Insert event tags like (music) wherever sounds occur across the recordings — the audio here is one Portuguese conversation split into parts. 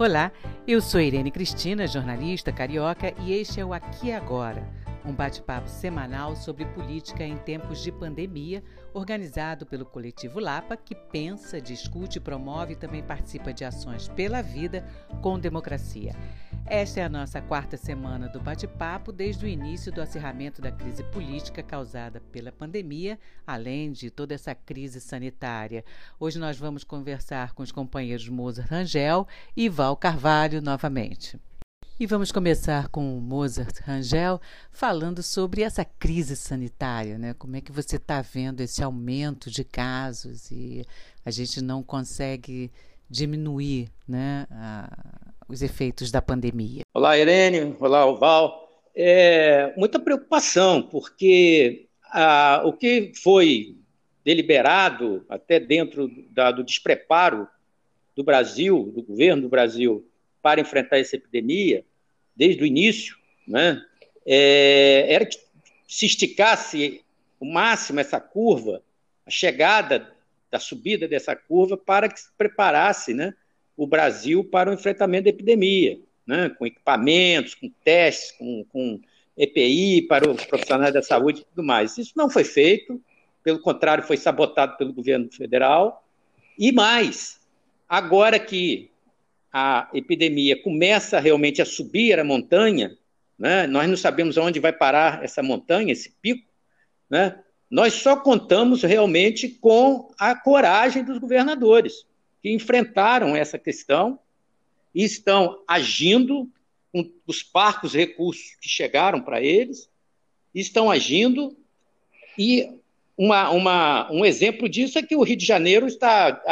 Olá, eu sou Irene Cristina, jornalista carioca, e este é o Aqui Agora, um bate-papo semanal sobre política em tempos de pandemia, organizado pelo coletivo Lapa, que pensa, discute, promove e também participa de ações pela vida com democracia. Esta é a nossa quarta semana do bate-papo desde o início do acirramento da crise política causada pela pandemia, além de toda essa crise sanitária. Hoje nós vamos conversar com os companheiros Mozart Rangel e Val Carvalho novamente. E vamos começar com o Mozart Rangel falando sobre essa crise sanitária, né? Como é que você está vendo esse aumento de casos e a gente não consegue diminuir, né? A os efeitos da pandemia? Olá, Irene. Olá, Val. É, muita preocupação, porque o que foi deliberado, até dentro da, do despreparo do Brasil, do governo do Brasil, para enfrentar essa epidemia, desde o início, né, é, era que se esticasse o máximo essa curva, a chegada da subida dessa curva, para que se preparasse né, o Brasil para o enfrentamento da epidemia, né? com equipamentos, com testes, com, com EPI para os profissionais da saúde e tudo mais. Isso não foi feito, pelo contrário, foi sabotado pelo governo federal. E mais, agora que a epidemia começa realmente a subir a montanha, né? nós não sabemos aonde vai parar essa montanha, esse pico, né? nós só contamos realmente com a coragem dos governadores que enfrentaram essa questão e estão agindo com os parcos recursos que chegaram para eles, estão agindo e uma, uma, um exemplo disso é que o Rio de Janeiro está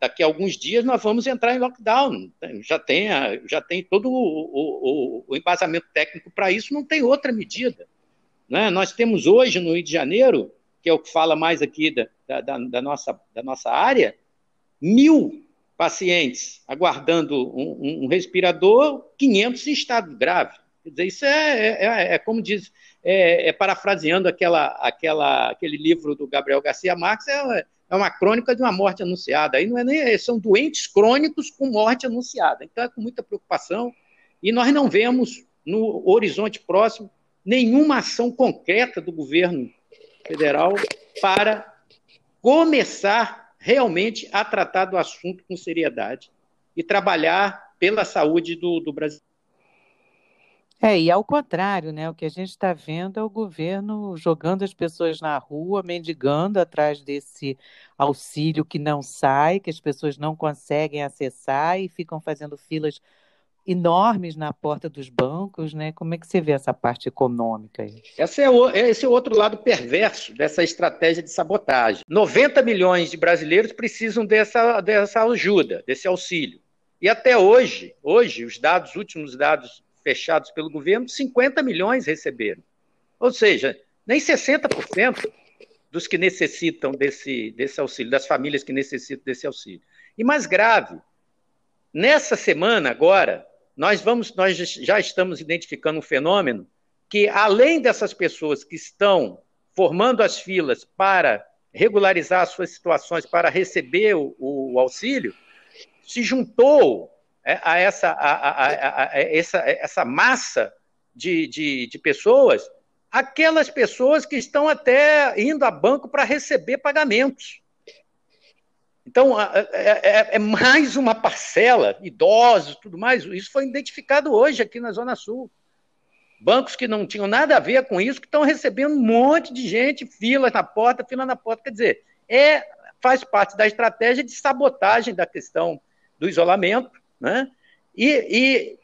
daqui a alguns dias nós vamos entrar em lockdown. Já tem, já tem todo o, o, o embasamento técnico para isso, não tem outra medida. Né? Nós temos hoje no Rio de Janeiro, que é o que fala mais aqui da, da, da nossa, da nossa área, mil pacientes aguardando um, um, respirador, 500 em estado grave. Quer dizer, isso é, é, é, é como diz, é, é, parafraseando aquela, aquela, aquele livro do Gabriel Garcia Marques, é, é uma crônica de uma morte anunciada. Aí não é nem, são doentes crônicos com morte anunciada. Então é com muita preocupação. E nós não vemos no horizonte próximo nenhuma ação concreta do governo federal para começar realmente a tratar do assunto com seriedade e trabalhar pela saúde do, do Brasil. É, e ao contrário, né? O que a gente está vendo é o governo jogando as pessoas na rua, mendigando atrás desse auxílio que não sai, que as pessoas não conseguem acessar e ficam fazendo filas enormes na porta dos bancos, né? Como é que você vê essa parte econômica aí? Esse é, o, esse é o outro lado perverso dessa estratégia de sabotagem. 90 milhões de brasileiros precisam dessa, dessa ajuda, desse auxílio. E até hoje, hoje, os dados, últimos dados fechados pelo governo, 50 milhões receberam. Ou seja, nem 60% dos que necessitam desse, desse auxílio, das famílias que necessitam desse auxílio. E mais grave, nessa semana agora, nós vamos, nós já estamos identificando um fenômeno que, além dessas pessoas que estão formando as filas para regularizar as suas situações, para receber o, o auxílio, se juntou é, a essa, a, a, a, essa, essa massa de, de, de pessoas, aquelas pessoas que estão até indo a banco para receber pagamentos. Então, é, é, é, mais uma parcela, idosos, tudo mais. Isso foi identificado hoje aqui na Zona Sul. Bancos que não tinham nada a ver com isso, que estão recebendo um monte de gente, filas na porta, fila na porta. Quer dizer, é, faz parte da estratégia de sabotagem da questão do isolamento, né? E, e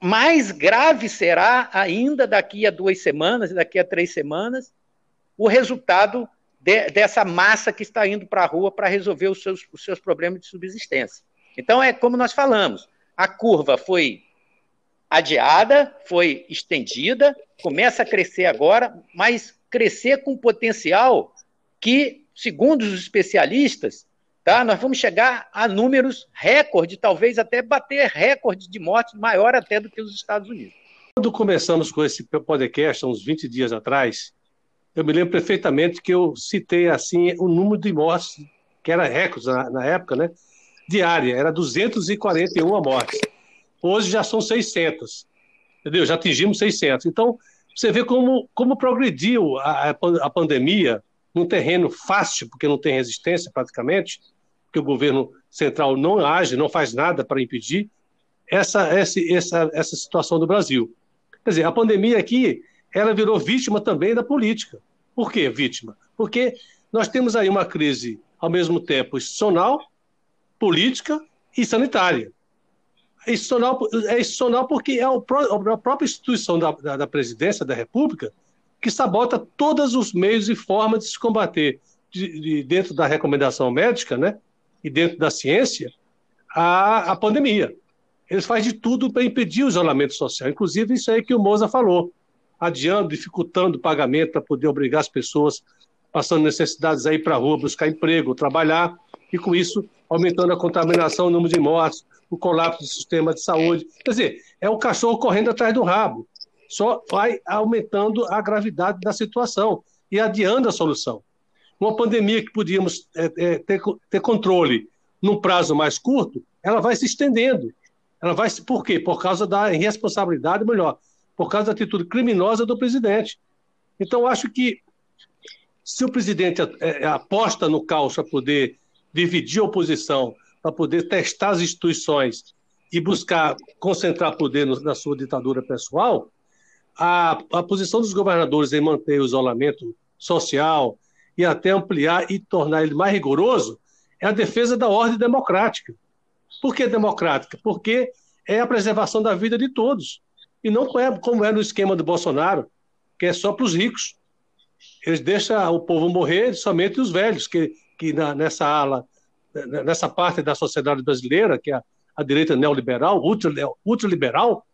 mais grave será ainda daqui a duas semanas, daqui a três semanas, o resultado de, dessa massa que está indo para a rua para resolver os seus, os seus problemas de subsistência. Então, é como nós falamos: a curva foi adiada, foi estendida, começa a crescer agora, mas crescer com potencial que, segundo os especialistas, tá, nós vamos chegar a números recorde, talvez até bater recorde de morte maior até do que os Estados Unidos. Quando começamos com esse podcast, uns 20 dias atrás, eu me lembro perfeitamente que eu citei assim o número de mortes, que era recorde na, na época, né? Diária, era 241 mortes. Hoje já são 600. Entendeu? Já atingimos 600. Então, você vê como, como progrediu a, a pandemia num terreno fácil, porque não tem resistência praticamente, porque o governo central não age, não faz nada para impedir essa, essa, essa, essa situação do Brasil. Quer dizer, a pandemia aqui, ela virou vítima também da política. Por que vítima? Porque nós temos aí uma crise, ao mesmo tempo, institucional, política e sanitária. É institucional, é institucional porque é a própria instituição da, da, da presidência da República que sabota todos os meios e formas de se combater, de, de, dentro da recomendação médica, né, e dentro da ciência, a, a pandemia. Eles fazem de tudo para impedir o isolamento social, inclusive isso aí que o Moza falou, adiando, dificultando o pagamento para poder obrigar as pessoas passando necessidades aí para a rua, buscar emprego, trabalhar, e com isso aumentando a contaminação, o número de mortes, o colapso do sistema de saúde. Quer dizer, é o cachorro correndo atrás do rabo. Só vai aumentando a gravidade da situação e adiando a solução. Uma pandemia que podíamos é, é, ter, ter controle num prazo mais curto, ela vai se estendendo. Ela vai por quê? Por causa da irresponsabilidade, melhor, por causa da atitude criminosa do presidente. Então, acho que se o presidente é, é, aposta no caos para poder dividir a oposição, para poder testar as instituições e buscar concentrar poder na sua ditadura pessoal, a, a posição dos governadores em manter o isolamento social e até ampliar e tornar ele mais rigoroso é a defesa da ordem democrática. Por que democrática? Porque é a preservação da vida de todos. E não é como é no esquema do Bolsonaro, que é só para os ricos. Eles deixam o povo morrer somente os velhos, que, que na, nessa ala, nessa parte da sociedade brasileira, que é a, a direita neoliberal, ultraliberal,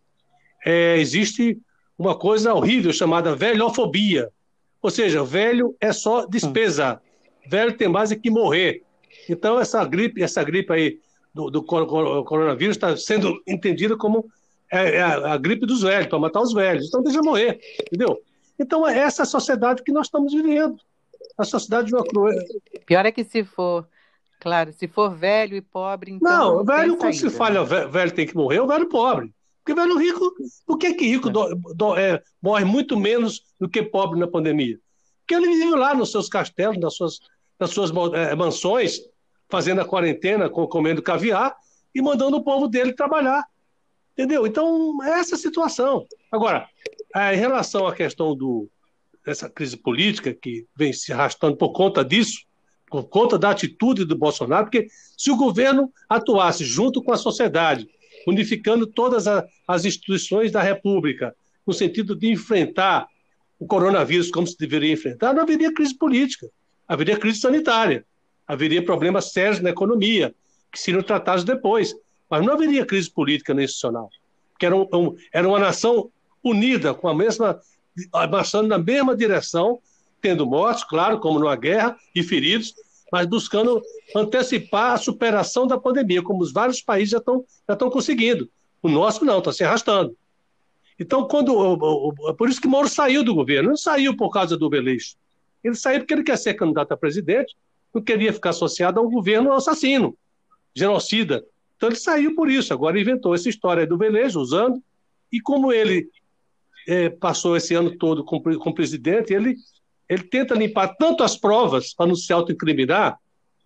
é, existe uma coisa horrível chamada velhofobia. Ou seja, velho é só despesa. Velho tem mais é que morrer. Então, essa gripe, essa gripe aí do, do coronavírus está sendo entendida como é, é a, a, gripe dos velhos, para matar os velhos. Então, deixa morrer, entendeu? Então, é essa sociedade que nós estamos vivendo. A sociedade de uma cruel. Pior é que se for, claro, se for velho e pobre, então. Não, não velho, quando se fala velho tem que morrer, é o velho pobre. Porque velho rico, por que, que rico do, do, é, morre muito menos do que pobre na pandemia? Porque ele vive lá nos seus castelos, nas suas, nas suas é, mansões, fazendo a quarentena, comendo caviar e mandando o povo dele trabalhar. Entendeu? Então, é essa a situação. Agora, é, em relação à questão do, dessa crise política que vem se arrastando por conta disso, por conta da atitude do Bolsonaro, porque se o governo atuasse junto com a sociedade, unificando todas as instituições da República, no sentido de enfrentar o coronavírus como se deveria enfrentar, não haveria crise política, haveria crise sanitária, haveria problemas sérios na economia, que seriam tratados depois, mas não haveria crise política nem institucional, porque era, um, era uma nação unida, com a mesma, marchando na mesma direção, tendo mortes, claro, como numa guerra, e feridos, mas buscando antecipar a superação da pandemia, como os vários países já estão já estão conseguindo. O nosso não, está se arrastando. Então, quando por isso que Moro saiu do governo, não saiu por causa do Beleixo. Ele saiu porque ele quer ser candidato a presidente, não queria ficar associado a um governo assassino, genocida. Então ele saiu por isso. Agora inventou essa história do Beleza, usando. E como ele é, passou esse ano todo com, com presidente, ele ele tenta limpar tanto as provas para não se autoincriminar,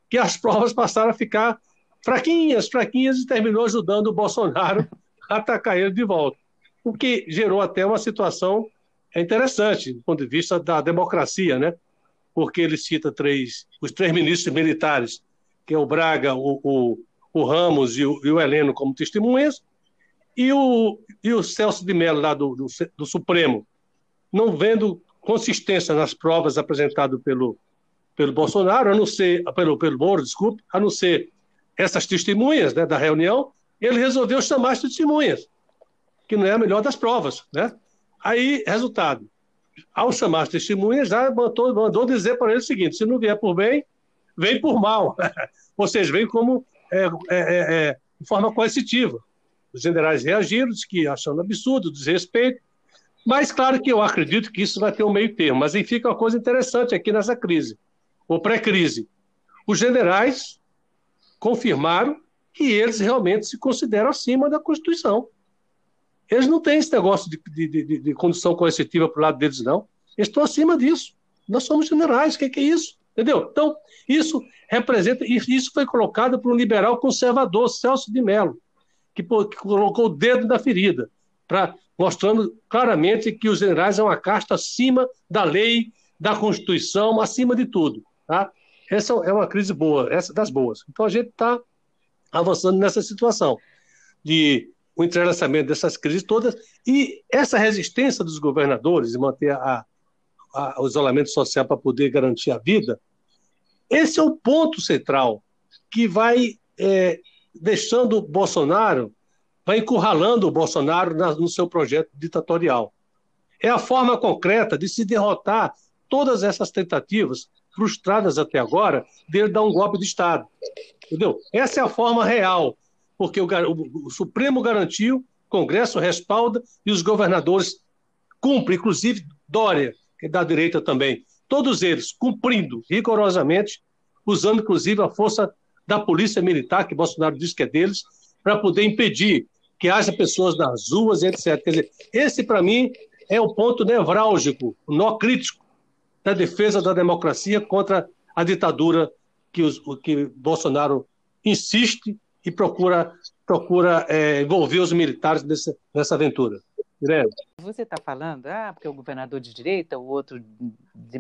que as (laughs) provas passaram a ficar fraquinhas, fraquinhas, e terminou ajudando o Bolsonaro (laughs) a atacar ele de volta. O que gerou até uma situação interessante, do ponto de vista da democracia, né? Porque ele cita três, os três ministros militares, que é o Braga, o, o, o Ramos e o, e o, Heleno como testemunhas, e o, e o Celso de Mello, lá do, do, do Supremo, não vendo consistência nas provas apresentadas pelo, pelo Bolsonaro, a não ser, pelo, pelo Moro, desculpe, a não ser essas testemunhas né, da reunião, ele resolveu chamar as testemunhas, que não é a melhor das provas. Né? Aí, resultado, ao chamar as testemunhas, já mandou, mandou dizer para ele o seguinte: se não vier por bem, vem por mal. Ou seja, vem como é, é, de forma coercitiva. Os generais reagiram, que achando absurdo, desrespeito, mas, claro que eu acredito que isso vai ter um meio termo. Mas aí fica uma coisa interessante aqui nessa crise, ou pré-crise. Os generais confirmaram que eles realmente se consideram acima da Constituição. Eles não têm esse negócio de, de, de, de condição coercitiva para o lado deles, não. Eles estão acima disso. Nós somos generais, o que, que é isso? Entendeu? Então, isso representa, isso foi colocado por um liberal conservador, Celso de Mello, que, que colocou o dedo na ferida, pra, mostrando claramente que os generais são uma casta acima da lei, da Constituição, acima de tudo. Tá? Essa é uma crise boa, essa das boas. Então a gente está avançando nessa situação de o entrelaçamento dessas crises todas e essa resistência dos governadores de manter a, a, o isolamento social para poder garantir a vida, esse é o ponto central que vai é, deixando Bolsonaro, vai encurralando o Bolsonaro na, no seu projeto ditatorial. É a forma concreta de se derrotar todas essas tentativas frustradas até agora dele dar um golpe de Estado. Entendeu? Essa é a forma real, porque o, o, o Supremo garantiu, o Congresso respalda e os governadores cumprem, inclusive Dória, é da direita também. Todos eles cumprindo rigorosamente, usando inclusive a força da polícia militar, que Bolsonaro diz que é deles, para poder impedir que haja pessoas nas ruas, etc. Quer dizer, esse, para mim, é o ponto nevrálgico, o nó crítico da defesa da democracia contra a ditadura que, os, que Bolsonaro insiste e procura, procura é, envolver os militares nessa, nessa aventura. Você está falando, ah, porque o governador de direita, o outro de, de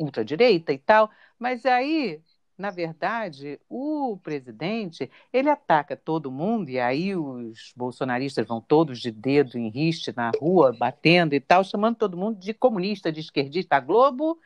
ultradireita e tal, mas aí na verdade, o presidente, ele ataca todo mundo, e aí os bolsonaristas vão todos de dedo em riste na rua, batendo e tal, chamando todo mundo de comunista, de esquerdista. A Globo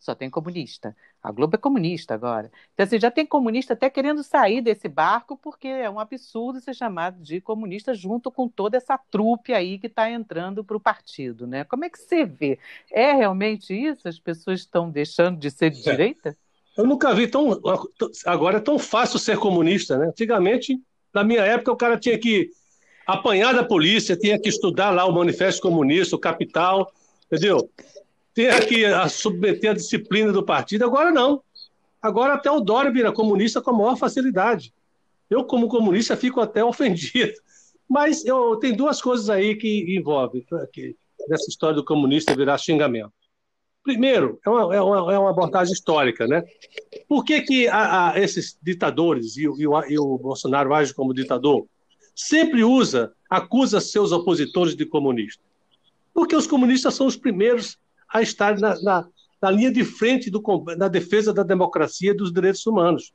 só tem comunista. A Globo é comunista agora. Então, assim, já tem comunista até querendo sair desse barco, porque é um absurdo ser chamado de comunista junto com toda essa trupe aí que está entrando para o partido, né? Como é que você vê? É realmente isso? As pessoas estão deixando de ser de é. direita? Eu nunca vi tão. Agora é tão fácil ser comunista, né? Antigamente, na minha época, o cara tinha que apanhar da polícia, tinha que estudar lá o Manifesto Comunista, o Capital, entendeu? Tinha que submeter a disciplina do partido. Agora não. Agora até o Dória vira comunista com a maior facilidade. Eu, como comunista, fico até (laughs) ofendido. Mas eu, tem duas coisas aí que envolvem que, nessa história do comunista virar xingamento. Primeiro, é uma, é uma, é uma abordagem histórica, né? Por que, que a, a esses ditadores, e, e, o, e o Bolsonaro age como ditador, sempre usa, acusa seus opositores de comunista? Porque os comunistas são os primeiros a estar na, na, na linha de frente do, na defesa da democracia e dos direitos humanos.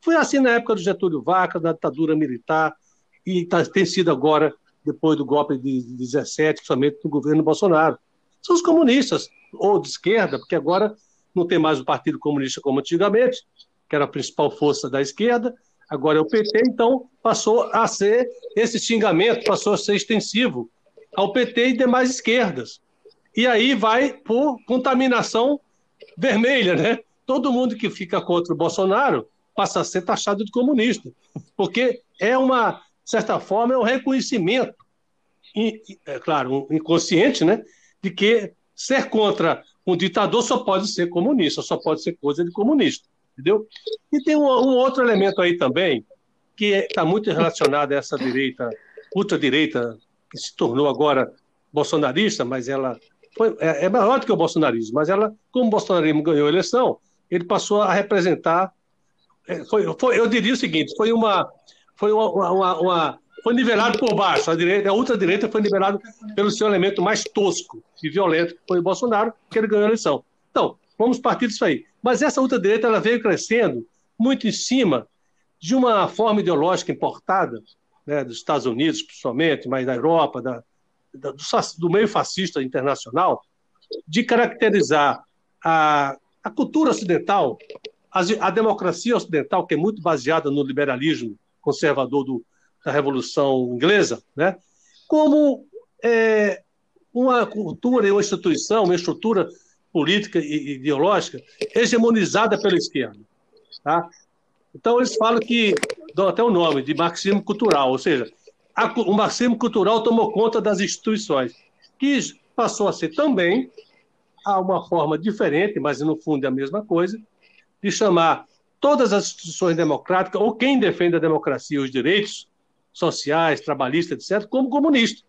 Foi assim na época do Getúlio Vargas, da ditadura militar, e tá, tem sido agora, depois do golpe de 17, somente do governo Bolsonaro. São os comunistas ou de esquerda, porque agora não tem mais o Partido Comunista como antigamente, que era a principal força da esquerda, agora é o PT, então passou a ser, esse xingamento passou a ser extensivo ao PT e demais esquerdas. E aí vai por contaminação vermelha, né? Todo mundo que fica contra o Bolsonaro passa a ser taxado de comunista, porque é uma, de certa forma, é um reconhecimento, é claro, inconsciente, né? De que Ser contra um ditador só pode ser comunista, só pode ser coisa de comunista, entendeu? E tem um, um outro elemento aí também, que está muito relacionado a essa direita, ultradireita, que se tornou agora bolsonarista, mas ela foi, é, é maior do que o bolsonarismo, mas ela, como o bolsonarismo ganhou a eleição, ele passou a representar. É, foi, foi, eu diria o seguinte: foi uma, foi uma, uma, uma, foi nivelado por baixo. A, direita, a ultradireita foi nivelada pelo seu elemento mais tosco e violento, que foi o Bolsonaro, que ele ganhou a eleição. Então, vamos partir disso aí. Mas essa ultradireita ela veio crescendo muito em cima de uma forma ideológica importada, né, dos Estados Unidos, principalmente, mas da Europa, da, da, do, do, meio fascista internacional, de caracterizar a, a cultura ocidental, a, a democracia ocidental, que é muito baseada no liberalismo conservador do, da Revolução Inglesa, né? como é, uma cultura e uma instituição, uma estrutura política e ideológica hegemonizada pela esquerda. Tá? Então, eles falam que, dão até o nome, de marxismo cultural, ou seja, a, o marxismo cultural tomou conta das instituições, que passou a ser também a uma forma diferente, mas no fundo é a mesma coisa, de chamar todas as instituições democráticas, ou quem defende a democracia e os direitos sociais, trabalhistas, etc., como comunista,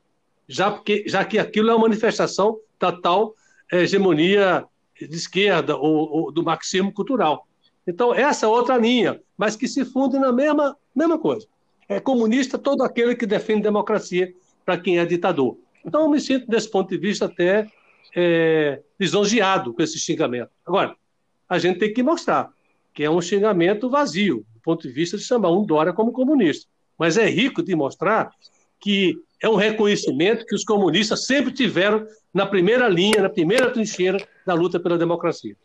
já, porque, já que aquilo é uma manifestação da tal hegemonia de esquerda ou, ou do marxismo cultural. Então, essa é outra linha, mas que se funde na mesma, mesma coisa. É comunista todo aquele que defende democracia para quem é ditador. Então, eu me sinto, desse ponto de vista, até é, lisonjeado com esse xingamento. Agora, a gente tem que mostrar que é um xingamento vazio, do ponto de vista de chamar um Dória como comunista. Mas é rico de mostrar que é um reconhecimento que os comunistas sempre tiveram na primeira linha, na primeira trincheira da luta pela democracia.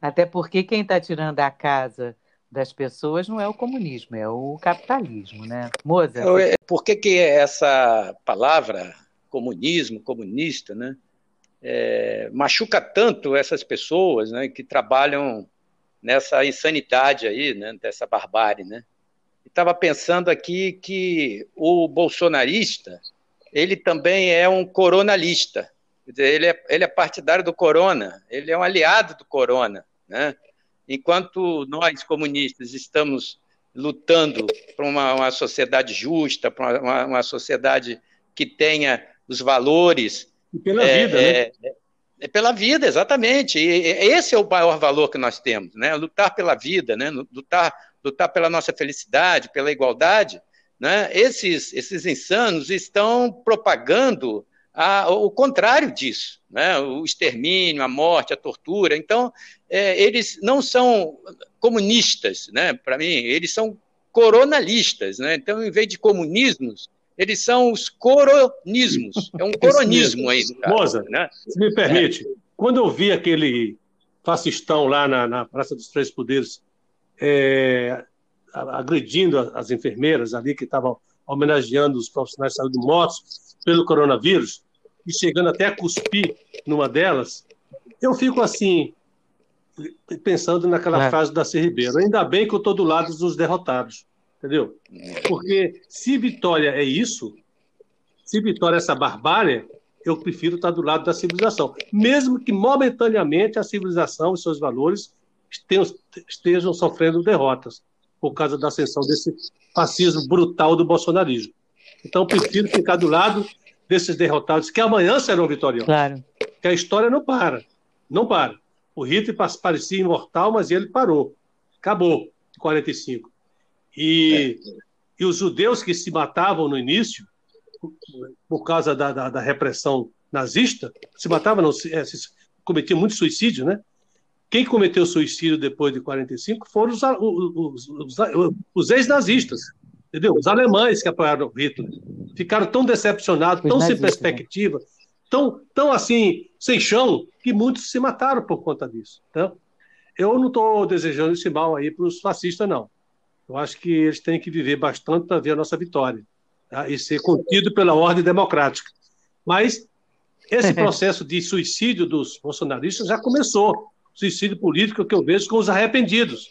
Até porque quem está tirando a casa das pessoas não é o comunismo, é o capitalismo, né? Moza? É, por que, que essa palavra comunismo, comunista, né? É, machuca tanto essas pessoas né, que trabalham nessa insanidade aí, né, dessa barbárie, né? Estava pensando aqui que o bolsonarista ele também é um coronalista. Ele é, ele é partidário do corona, ele é um aliado do corona. Né? Enquanto nós, comunistas, estamos lutando por uma, uma sociedade justa, para uma, uma, sociedade que tenha os valores. E pela é, vida, né? É, é, pela vida, exatamente. E esse é o maior valor que nós temos, né? Lutar pela vida, né? Lutar, lutar pela nossa felicidade, pela igualdade. Né? Esses, esses insanos estão propagando a, o contrário disso, né? o extermínio, a morte, a tortura. Então, é, eles não são comunistas, né? para mim, eles são coronalistas. Né? Então, em vez de comunismos, eles são os coronismos. É um (laughs) coronismo aí. Moza, né? se me permite, é. quando eu vi aquele fascistão lá na, na Praça dos Três Poderes é, agredindo as enfermeiras ali que estavam homenageando os profissionais de saúde mortos pelo coronavírus e chegando até a cuspir numa delas, eu fico assim pensando naquela é. frase da C. Ribeiro. Ainda bem que eu estou do lado dos derrotados, entendeu? Porque se Vitória é isso, se Vitória é essa barbárie, eu prefiro estar do lado da civilização, mesmo que momentaneamente a civilização e seus valores estejam, estejam sofrendo derrotas por causa da ascensão desse fascismo brutal do bolsonarismo. Então, prefiro ficar do lado desses derrotados que amanhã serão vitoriosos. Claro. Que a história não para. Não para. O Hitler parecia imortal, mas ele parou. Acabou em 45. E, é. e os judeus que se matavam no início, por causa da, da, da repressão nazista, se matavam, não, se, é, se cometiam muito suicídio, né? Quem cometeu suicídio depois de 45 foram os, os, os, os ex-nazistas, entendeu? Os alemães que apoiaram Hitler. Ficaram tão decepcionados, tão sem né? perspectiva, tão, tão assim, sem chão, que muitos se mataram por conta disso. Então, eu não estou desejando esse mal aí para os fascistas, não. Eu acho que eles têm que viver bastante para ver a nossa vitória tá? e ser contido pela ordem democrática. Mas esse (laughs) processo de suicídio dos bolsonaristas já começou suicídio político que eu vejo com os arrependidos.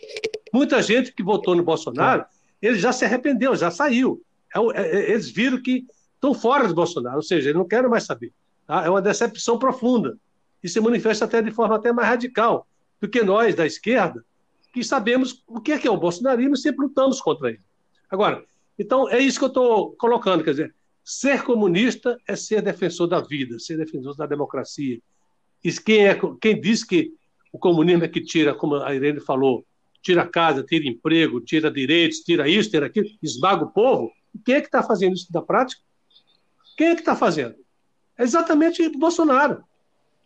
Muita gente que votou no Bolsonaro, ele já se arrependeu, já saiu. É, é, é, eles viram que estão fora do Bolsonaro, ou seja, eles não querem mais saber. Tá? É uma decepção profunda. E se manifesta até de forma até mais radical do que nós, da esquerda, que sabemos o que é, que é o bolsonarismo e sempre lutamos contra ele. Agora, então é isso que eu estou colocando, quer dizer, ser comunista é ser defensor da vida, ser defensor da democracia. E quem, é, quem diz que o comunismo é que tira, como a Irene falou, tira casa, tira emprego, tira direitos, tira isso, tira aquilo, esmaga o povo. quem é que está fazendo isso na prática? Quem é que está fazendo? É exatamente Bolsonaro.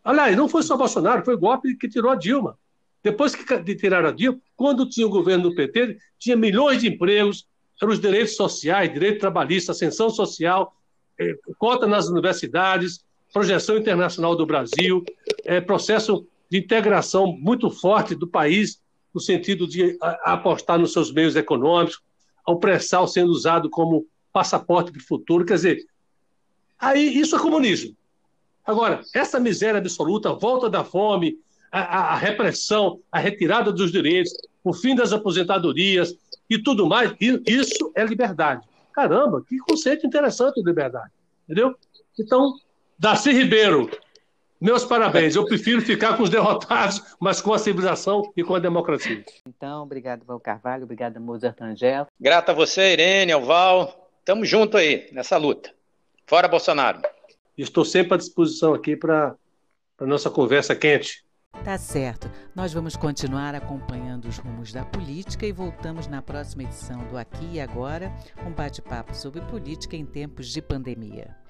Aliás, não foi só Bolsonaro, foi o golpe que tirou a Dilma. Depois que tiraram a Dilma, quando tinha o governo do PT, tinha milhões de empregos, eram os direitos sociais, direito trabalhista, ascensão social, eh, cota nas universidades, projeção internacional do Brasil, eh, processo de integração muito forte do país, no sentido de apostar nos seus meios econômicos, o pré-sal sendo usado como passaporte para o futuro. Quer dizer, aí isso é comunismo. Agora, essa miséria absoluta, a volta da fome, a, a, repressão, a retirada dos direitos, o fim das aposentadorias e tudo mais, isso é liberdade. Caramba, que conceito interessante de liberdade. Entendeu? Então, Darcy Ribeiro, Meus parabéns. Eu prefiro ficar com os derrotados, mas com a civilização e com a democracia. Então, obrigado, Val Carvalho. Obrigado, Mozart Angel. Grata a você, Irene, ao Val. Tamo junto aí nessa luta. Fora Bolsonaro. Estou sempre à disposição aqui para a nossa conversa quente. Tá certo. Nós vamos continuar acompanhando os rumos da política e voltamos na próxima edição do Aqui e Agora, um bate-papo sobre política em tempos de pandemia.